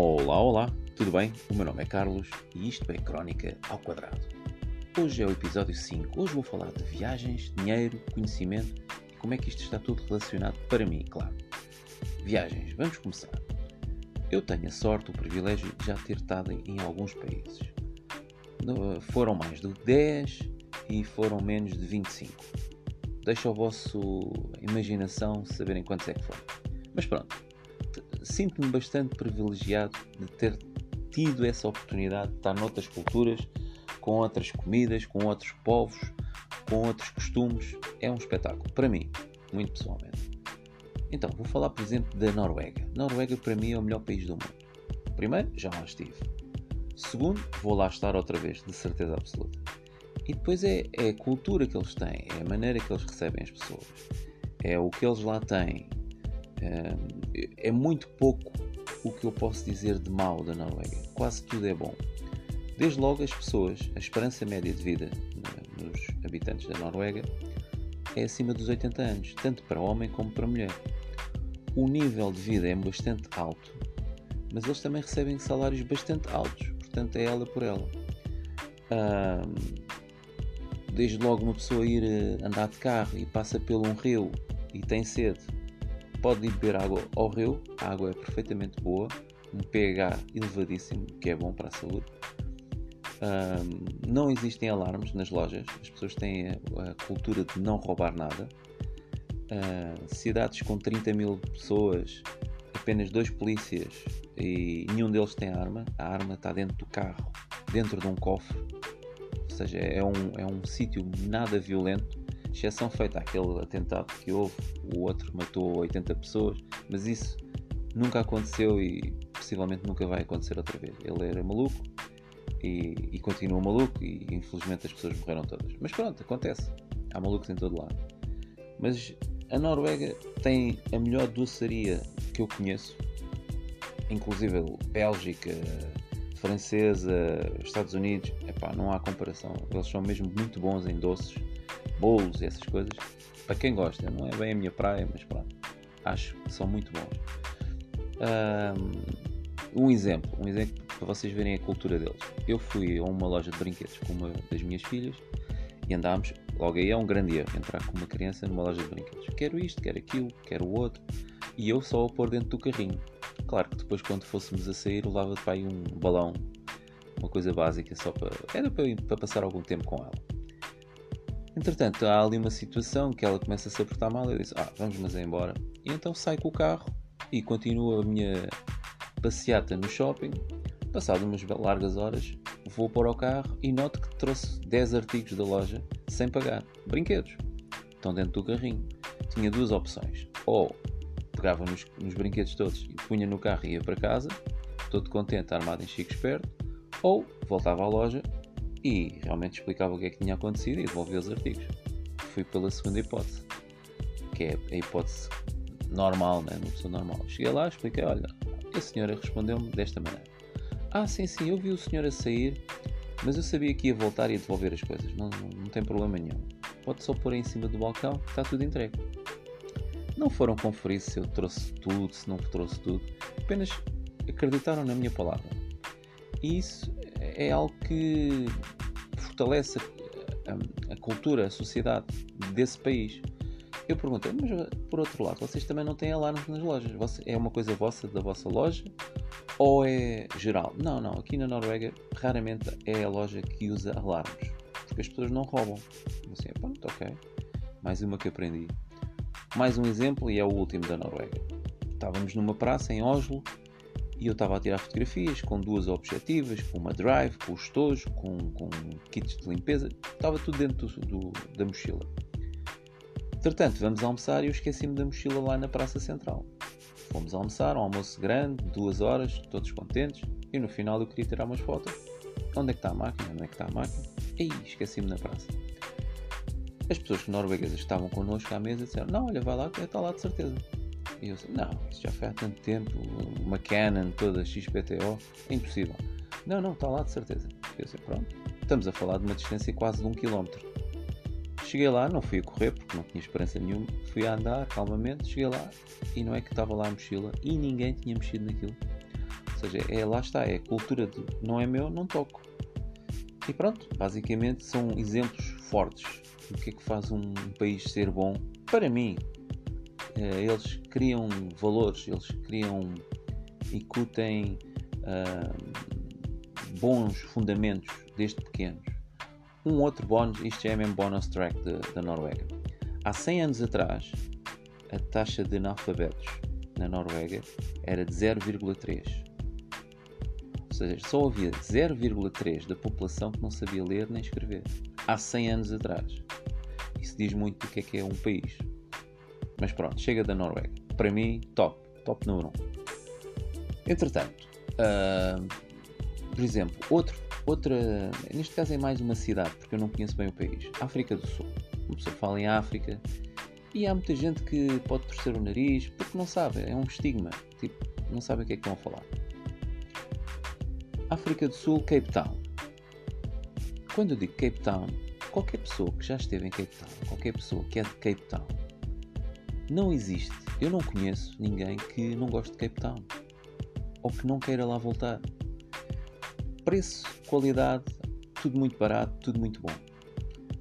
Olá, olá, tudo bem? O meu nome é Carlos e isto é Crónica ao Quadrado. Hoje é o episódio 5. Hoje vou falar de viagens, dinheiro, conhecimento e como é que isto está tudo relacionado para mim, claro. Viagens, vamos começar. Eu tenho a sorte, o privilégio de já ter estado em alguns países. Foram mais de 10 e foram menos de 25. Deixa a vossa imaginação saberem quantos é que foram. Mas pronto, sinto-me bastante privilegiado de ter tido essa oportunidade de estar noutras culturas, com outras comidas, com outros povos, com outros costumes. É um espetáculo, para mim, muito pessoalmente. Então, vou falar, por exemplo, da Noruega. Noruega, para mim, é o melhor país do mundo. Primeiro, já lá estive. Segundo, vou lá estar outra vez, de certeza absoluta. E depois é, é a cultura que eles têm, é a maneira que eles recebem as pessoas, é o que eles lá têm, é muito pouco o que eu posso dizer de mal da Noruega. Quase tudo é bom. Desde logo, as pessoas, a esperança média de vida nos habitantes da Noruega é acima dos 80 anos, tanto para homem como para mulher. O nível de vida é bastante alto, mas eles também recebem salários bastante altos, portanto, é ela por ela. desde logo, uma pessoa ir eh, andar de carro e passa pelo um rio e tem sede pode beber água ao rio, a água é perfeitamente boa, um pH elevadíssimo, que é bom para a saúde. Um, não existem alarmes nas lojas, as pessoas têm a, a cultura de não roubar nada. Uh, cidades com 30 mil pessoas, apenas dois polícias e nenhum deles tem arma. A arma está dentro do carro, dentro de um cofre. Ou seja, é um, é um sítio nada violento exceção feita àquele atentado que houve, o outro matou 80 pessoas, mas isso nunca aconteceu e possivelmente nunca vai acontecer outra vez. Ele era maluco e, e continua maluco e infelizmente as pessoas morreram todas. Mas pronto, acontece. Há malucos em todo lado. Mas a Noruega tem a melhor doçaria que eu conheço, inclusive Bélgica, francesa, Estados Unidos. Epá, não há comparação. Eles são mesmo muito bons em doces bolos e essas coisas, para quem gosta, não é bem a minha praia, mas pronto, acho que são muito bons. Um exemplo, um exemplo para vocês verem a cultura deles. Eu fui a uma loja de brinquedos com uma das minhas filhas e andámos, logo aí é um grande erro, entrar com uma criança numa loja de brinquedos. Quero isto, quero aquilo, quero o outro, e eu só a pôr dentro do carrinho. Claro que depois, quando fôssemos a sair, levava para aí um balão, uma coisa básica, só para. Era para, para passar algum tempo com ela. Entretanto, há ali uma situação que ela começa a se apertar mal eu disse: Ah, vamos, mas é embora. E então saio com o carro e continuo a minha passeata no shopping. Passado umas largas horas, vou para o carro e noto que trouxe 10 artigos da loja sem pagar. Brinquedos. Estão dentro do carrinho. Tinha duas opções. Ou pegava nos, nos brinquedos todos e punha no carro e ia para casa, todo contente, armado em chico esperto. Ou voltava à loja e realmente explicava o que é que tinha acontecido e devolvia os artigos. Fui pela segunda hipótese, que é a hipótese normal, né? uma pessoa normal. Cheguei lá, expliquei: olha, a senhora respondeu-me desta maneira. Ah, sim, sim, eu vi o senhor a sair, mas eu sabia que ia voltar e ia devolver as coisas. Não, não, não tem problema nenhum. Pode só pôr em cima do balcão, está tudo entregue. Não foram conferir se eu trouxe tudo, se não trouxe tudo. Apenas acreditaram na minha palavra. E isso é algo que fortalece a, a, cultura, a sociedade desse país. Eu perguntei, mas por outro lado, vocês também não têm alarmes nas lojas? Você, é uma coisa vossa, da vossa loja? Ou é geral? Não, não. Aqui na Noruega, raramente é a loja que usa alarmes. Porque as pessoas não roubam. Assim, pronto, ok. Mais uma que aprendi. Mais um exemplo, e é o último da Noruega. Estávamos numa praça em Oslo e eu estava a tirar fotografias com duas objetivas, com uma drive, com o estojo, com, com kits de limpeza, estava tudo dentro do, do, da mochila. Entretanto, vamos almoçar e eu esqueci-me da mochila lá na Praça Central. Fomos almoçar, um almoço grande, duas horas, todos contentes, e no final eu queria tirar umas fotos. Onde é que está a máquina? Onde é que está a máquina? Ei, esqueci-me na praça. As pessoas norueguesas que estavam connosco à mesa disseram: Não, olha, vai lá, está lá de certeza. E eu disse, não, isso já foi há tanto tempo, uma Canon toda XPTO, é impossível. Não, não, está lá de certeza. Eu disse, pronto, estamos a falar de uma distância quase de um quilómetro. Cheguei lá, não fui a correr porque não tinha esperança nenhuma, fui a andar calmamente, cheguei lá e não é que estava lá a mochila e ninguém tinha mexido naquilo. Ou seja, é, lá está, é a cultura de não é meu, não toco. E pronto, basicamente são exemplos fortes do que é que faz um país ser bom. Para mim, eles criam valores, eles criam e cutem uh, bons fundamentos desde pequenos. Um outro bónus, isto é mesmo bonus track da Noruega. Há 100 anos atrás, a taxa de analfabetos na Noruega era de 0,3. Ou seja, só havia 0,3 da população que não sabia ler nem escrever. Há 100 anos atrás. Isso diz muito do que é que é um país. Mas pronto, chega da Noruega. Para mim, top. Top número 1. Entretanto, uh, por exemplo, outro, outra. Neste caso é mais uma cidade, porque eu não conheço bem o país. África do Sul. Uma pessoa fala em África e há muita gente que pode torcer o nariz porque não sabe, é um estigma. Tipo, não sabem o que é que a falar. África do Sul, Cape Town. Quando eu digo Cape Town, qualquer pessoa que já esteve em Cape Town, qualquer pessoa que é de Cape Town, não existe. Eu não conheço ninguém que não goste de Cape Town ou que não queira lá voltar. Preço, qualidade, tudo muito barato, tudo muito bom.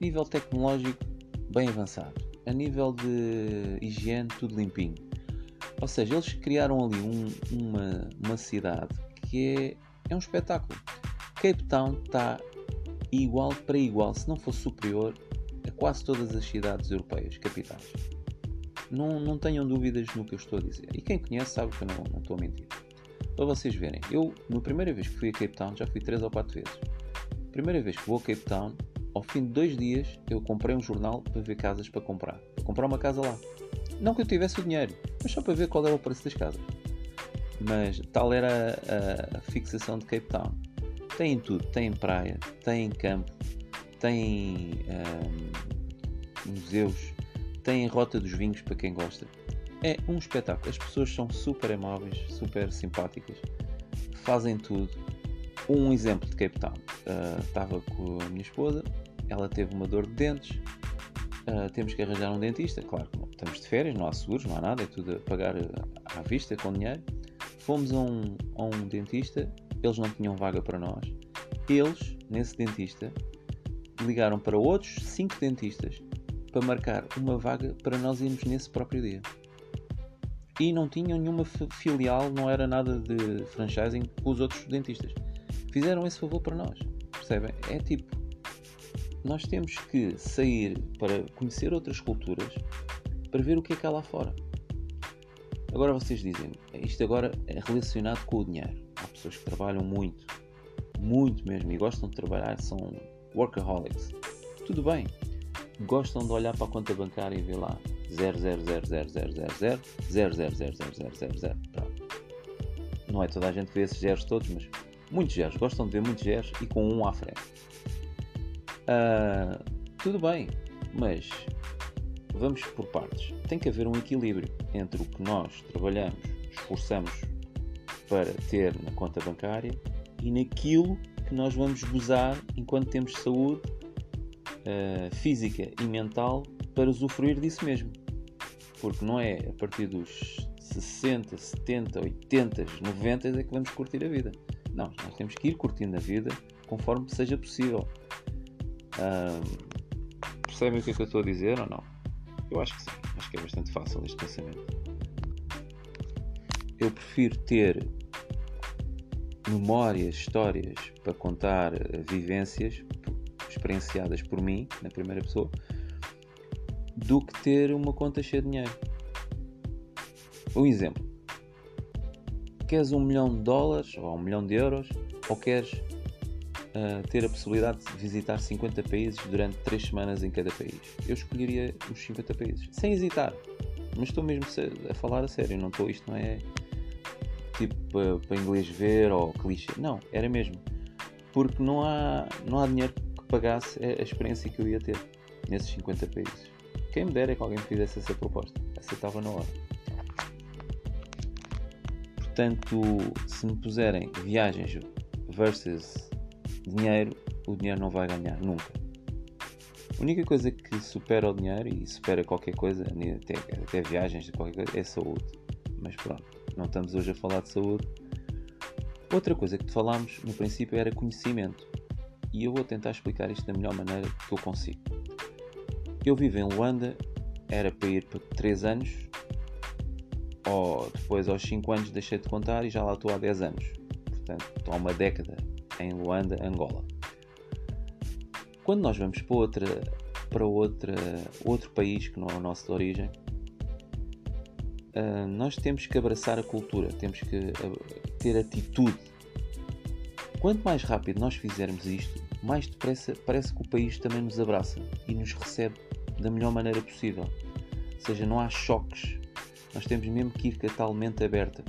Nível tecnológico, bem avançado. A nível de higiene, tudo limpinho. Ou seja, eles criaram ali um, uma, uma cidade que é, é um espetáculo. Cape Town está igual para igual, se não for superior, a quase todas as cidades europeias, capitais. Não, não tenham dúvidas no que eu estou a dizer. E quem conhece sabe que eu não, não estou a mentir. Para vocês verem, eu, na primeira vez que fui a Cape Town, já fui 3 ou 4 vezes. Primeira vez que vou a Cape Town, ao fim de dois dias, eu comprei um jornal para ver casas para comprar. Para comprar uma casa lá. Não que eu tivesse o dinheiro, mas só para ver qual era o preço das casas. Mas tal era a, a fixação de Cape Town. Tem tudo, tem praia, tem campo, tem um, museus, tem Rota dos Vinhos para quem gosta. É um espetáculo. As pessoas são super amáveis, super simpáticas, fazem tudo. Um exemplo de Cape Town. Uh, estava com a minha esposa, ela teve uma dor de dentes, uh, temos que arranjar um dentista. Claro que estamos de férias, não há seguros, não há nada, é tudo a pagar à vista com dinheiro. Fomos a um, a um dentista, eles não tinham vaga para nós. Eles, nesse dentista, ligaram para outros 5 dentistas para marcar uma vaga para nós irmos nesse próprio dia. E não tinham nenhuma filial, não era nada de franchising com os outros dentistas. Fizeram esse favor para nós. Percebem? É tipo, nós temos que sair para conhecer outras culturas para ver o que é que há lá fora. Agora vocês dizem, isto agora é relacionado com o dinheiro. Há pessoas que trabalham muito, muito mesmo, e gostam de trabalhar, são workaholics. Tudo bem, gostam de olhar para a conta bancária e ver lá 000000000000000. Não é toda a gente que vê esses zeros todos, mas muitos zeros. Gostam de ver muitos zeros e com um à frente. Uh, tudo bem, mas vamos por partes. Tem que haver um equilíbrio entre o que nós trabalhamos, esforçamos para ter na conta bancária e naquilo que nós vamos gozar enquanto temos saúde uh, física e mental para usufruir disso mesmo. Porque não é a partir dos 60, 70, 80, 90 é que vamos curtir a vida. Não, nós temos que ir curtindo a vida conforme seja possível. percebem o que é que eu estou a dizer ou não? Eu acho que sim, acho que é bastante fácil este pensamento. Eu prefiro ter memórias, histórias para contar vivências experienciadas por mim, na primeira pessoa, do que ter uma conta cheia de dinheiro. Um exemplo. Queres um milhão de dólares ou um milhão de euros ou queres uh, ter a possibilidade de visitar 50 países durante 3 semanas em cada país? Eu escolheria os 50 países, sem hesitar. Mas estou mesmo a falar a sério, não estou, isto não é tipo para, inglês ver ou clichê. Não, era mesmo. Porque não há, não há dinheiro pagasse a, experiência que eu ia ter nesses 50 países. Quem me dera que alguém me fizesse essa proposta. Aceitava na hora. Portanto, se me puserem viagens versus dinheiro, o dinheiro não vai ganhar nunca. A única coisa que supera o dinheiro e supera qualquer coisa, até, até viagens, qualquer coisa, é saúde. Mas pronto, não estamos hoje a falar de saúde. Outra coisa que te falámos no princípio era conhecimento. E eu vou tentar explicar isto da melhor maneira que eu consigo. Eu vivo em Luanda, era para ir para 3 anos, ou depois aos 5 anos deixei de contar e já lá estou há 10 anos. Portanto, estou há uma década em Luanda, Angola. Quando nós vamos para, outra, para outra, outro país que não é o nosso de origem, uh, nós temos que abraçar a cultura, temos que uh, ter atitude. Quanto mais rápido nós fizermos isto, mais depressa parece que o país também nos abraça e nos recebe da melhor maneira possível. Ou seja, não há choques. Nós temos mesmo que ir com a tal mente aberta.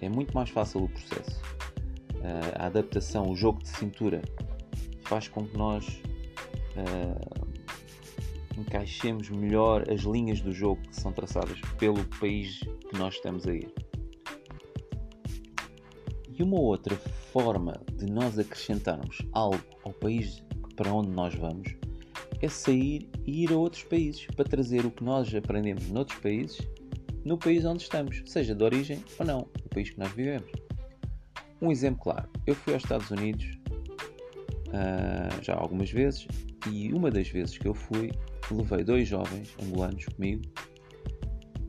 É muito mais fácil o processo. Uh, a adaptação, o jogo de cintura, faz com que nós uh, encaixemos melhor as linhas do jogo que são traçadas pelo país que nós estamos a ir. E uma outra forma de nós acrescentarmos algo ao país para onde nós vamos é sair e ir a outros países para trazer o que nós aprendemos noutros países no país onde estamos, seja de origem ou não, o país que nós vivemos. Um exemplo claro: eu fui aos Estados Unidos uh, já algumas vezes e uma das vezes que eu fui, levei dois jovens angolanos comigo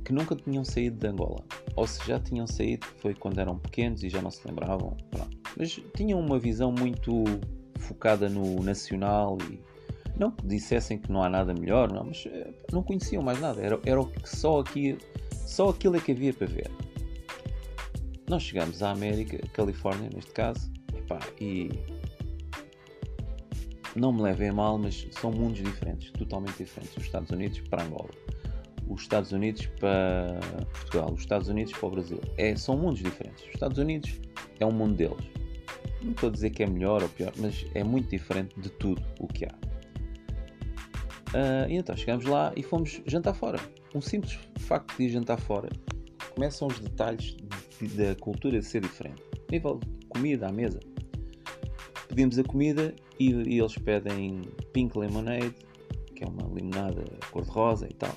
que nunca tinham saído de Angola. Ou se já tinham saído, foi quando eram pequenos e já não se lembravam. Pronto. Mas tinham uma visão muito focada no nacional e não que dissessem que não há nada melhor, não, mas eh, não conheciam mais nada. Era, era só, aqui, só aquilo é que havia para ver. Nós chegamos à América, Califórnia neste caso, e não me levem a mal, mas são mundos diferentes, totalmente diferentes. Os Estados Unidos para Angola, os Estados Unidos para Portugal, os Estados Unidos para o Brasil. É, são mundos diferentes. Os Estados Unidos é um mundo deles. Não estou a dizer que é melhor ou pior, mas é muito diferente de tudo o que há. Uh, e então chegamos lá e fomos jantar fora. Um simples facto de ir jantar fora começam os detalhes da cultura de ser diferente. Nível de comida à mesa. Pedimos a comida e, e eles pedem pink lemonade, que é uma limonada cor-de-rosa e tal.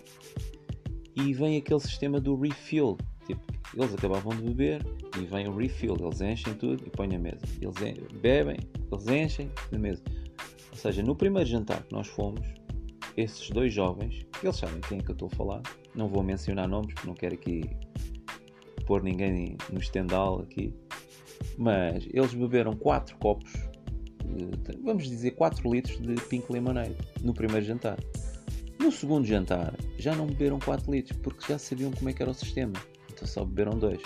E vem aquele sistema do refill. Tipo, eles acabavam de beber e vem o refill. Eles enchem tudo e põem na mesa. Eles bebem, eles enchem na mesa. Ou seja, no primeiro jantar que nós fomos, esses dois jovens, eles sabem quem é que eu estou a falar, não vou mencionar nomes porque não quero aqui pôr ninguém no estendal aqui, mas eles beberam 4 copos, vamos dizer 4 litros de Pink Lemonade no primeiro jantar. No segundo jantar já não beberam 4 litros porque já sabiam como é que era o sistema, então só beberam 2.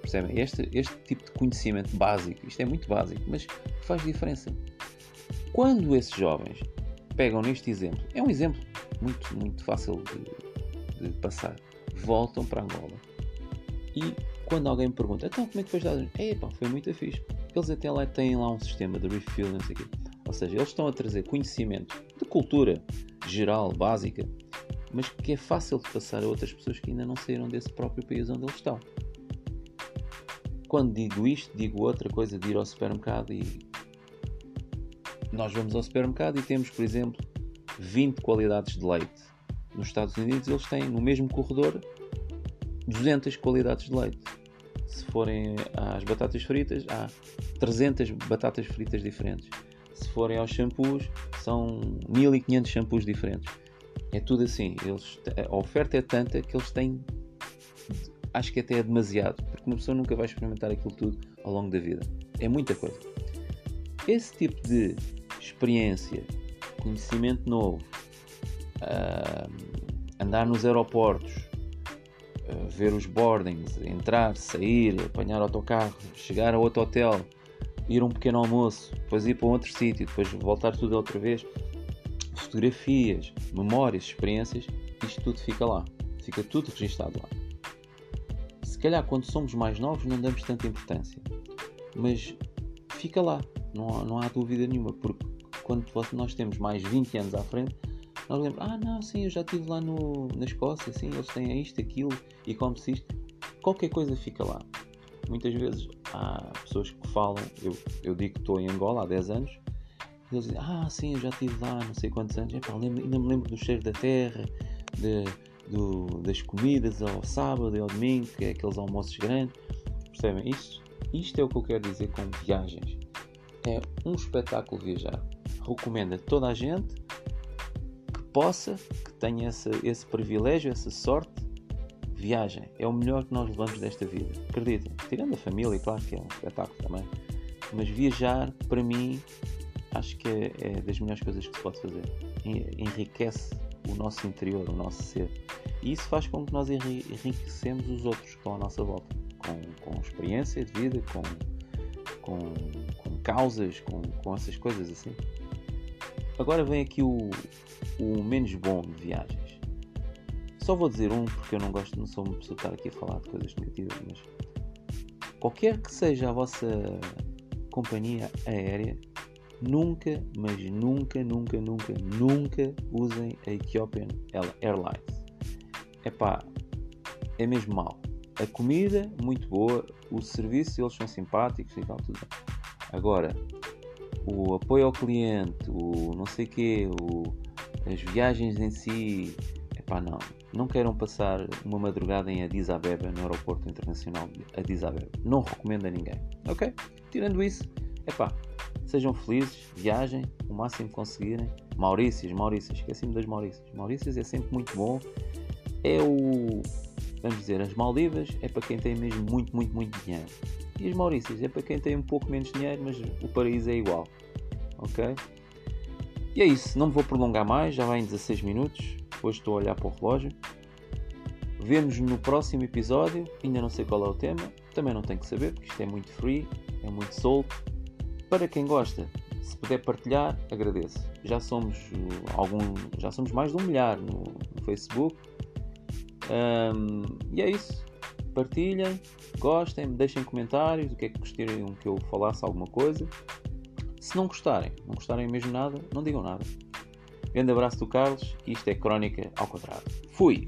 Percebem? Este, este tipo de conhecimento básico, isto é muito básico, mas faz diferença. Quando esses jovens pegam neste exemplo, é um exemplo muito, muito fácil de, de passar, voltam para Angola e quando alguém me pergunta, então como é que foi Unidos? Epá, foi muito fixe. Eles até lá têm lá um sistema de refill, não sei o quê. Ou seja, eles estão a trazer conhecimento de cultura geral, básica, mas que é fácil de passar a outras pessoas que ainda não saíram desse próprio país onde eles estão. Quando digo isto, digo outra coisa de ir ao supermercado e nós vamos ao supermercado e temos, por exemplo, 20 qualidades de leite. Nos Estados Unidos eles têm no mesmo corredor 200 qualidades de leite. Se forem às batatas fritas, há 300 batatas fritas diferentes. Se forem aos shampoos, são 1500 shampoos diferentes. É tudo assim. Eles, a oferta é tanta que eles têm. Acho que até é demasiado, porque uma pessoa nunca vai experimentar aquilo tudo ao longo da vida. É muita coisa. Esse tipo de experiência, conhecimento novo, uh, andar nos aeroportos, uh, ver os boardings, entrar, sair, apanhar autocarro, chegar a outro hotel, ir a um pequeno almoço, depois ir para um outro sítio, depois voltar tudo outra vez, fotografias, memórias, experiências, isto tudo fica lá, fica tudo registado lá. Se calhar quando somos mais novos não damos tanta importância, mas fica lá, não, não há dúvida nenhuma, porque quando nós temos mais 20 anos à frente, nós lembramos, ah não, sim, eu já estive lá no, na Escócia, sim, eles têm isto, aquilo, e come-se isto. Qualquer coisa fica lá. Muitas vezes há pessoas que falam, eu, eu digo que estou em Angola há 10 anos, e eles dizem, ah sim, eu já estive lá não sei quantos anos, Epá, lembro, ainda me lembro do cheiro da terra, de, do, das comidas ao sábado e ao domingo, que é aqueles almoços grandes. Percebem? Isso Isto é o que eu quero dizer com viagens. É um espetáculo viajar. Recomendo a toda a gente que possa, que tenha esse, esse privilégio, essa sorte, viagem. É o melhor que nós levamos desta vida. Acreditem. Tirando a família, claro que é um espetáculo também. Mas viajar, para mim, acho que é, é das melhores coisas que se pode fazer. Enriquece o nosso interior, o nosso ser. E isso faz com que nós enriquecemos os outros estão à nossa volta. Com, com experiência de vida, com, com, com causas, com, com essas coisas assim. Agora vem aqui o, o menos bom de viagens. Só vou dizer um porque eu não gosto, não sou uma pessoa estar aqui a falar de coisas negativas, mas qualquer que seja a vossa companhia aérea, nunca, mas nunca, nunca, nunca, nunca usem a Ethiopian Airlines. Epá, é mesmo mal. A comida, muito boa, o serviço, eles são simpáticos e tal, tudo bem. Agora, o apoio ao cliente, o não sei quê, o, as viagens em si, epá, não. Não queiram passar uma madrugada em Addis Abeba, no aeroporto internacional de Addis Abeba. Não recomendo a ninguém, ok? Tirando isso, epá, Sejam felizes, viajem o máximo que conseguirem. Maurícios, Maurícios, esqueci-me das Maurícios. Maurícios é sempre muito bom. É o. Vamos dizer, as Maldivas é para quem tem mesmo muito, muito, muito dinheiro. E as Maurícios é para quem tem um pouco menos dinheiro, mas o paraíso é igual. Ok? E é isso, não me vou prolongar mais, já vai em 16 minutos. Hoje estou a olhar para o relógio. Vemos no próximo episódio. Ainda não sei qual é o tema, também não tenho que saber, porque isto é muito free, é muito solto para quem gosta, se puder partilhar, agradeço. Já somos uh, algum, já somos mais de um milhar no, no Facebook. Um, e é isso. Partilhem, gostem, deixem comentários, o que é que gostariam que eu falasse alguma coisa. Se não gostarem, não gostarem mesmo nada, não digam nada. Grande abraço do Carlos isto é Crónica ao contrário. Fui!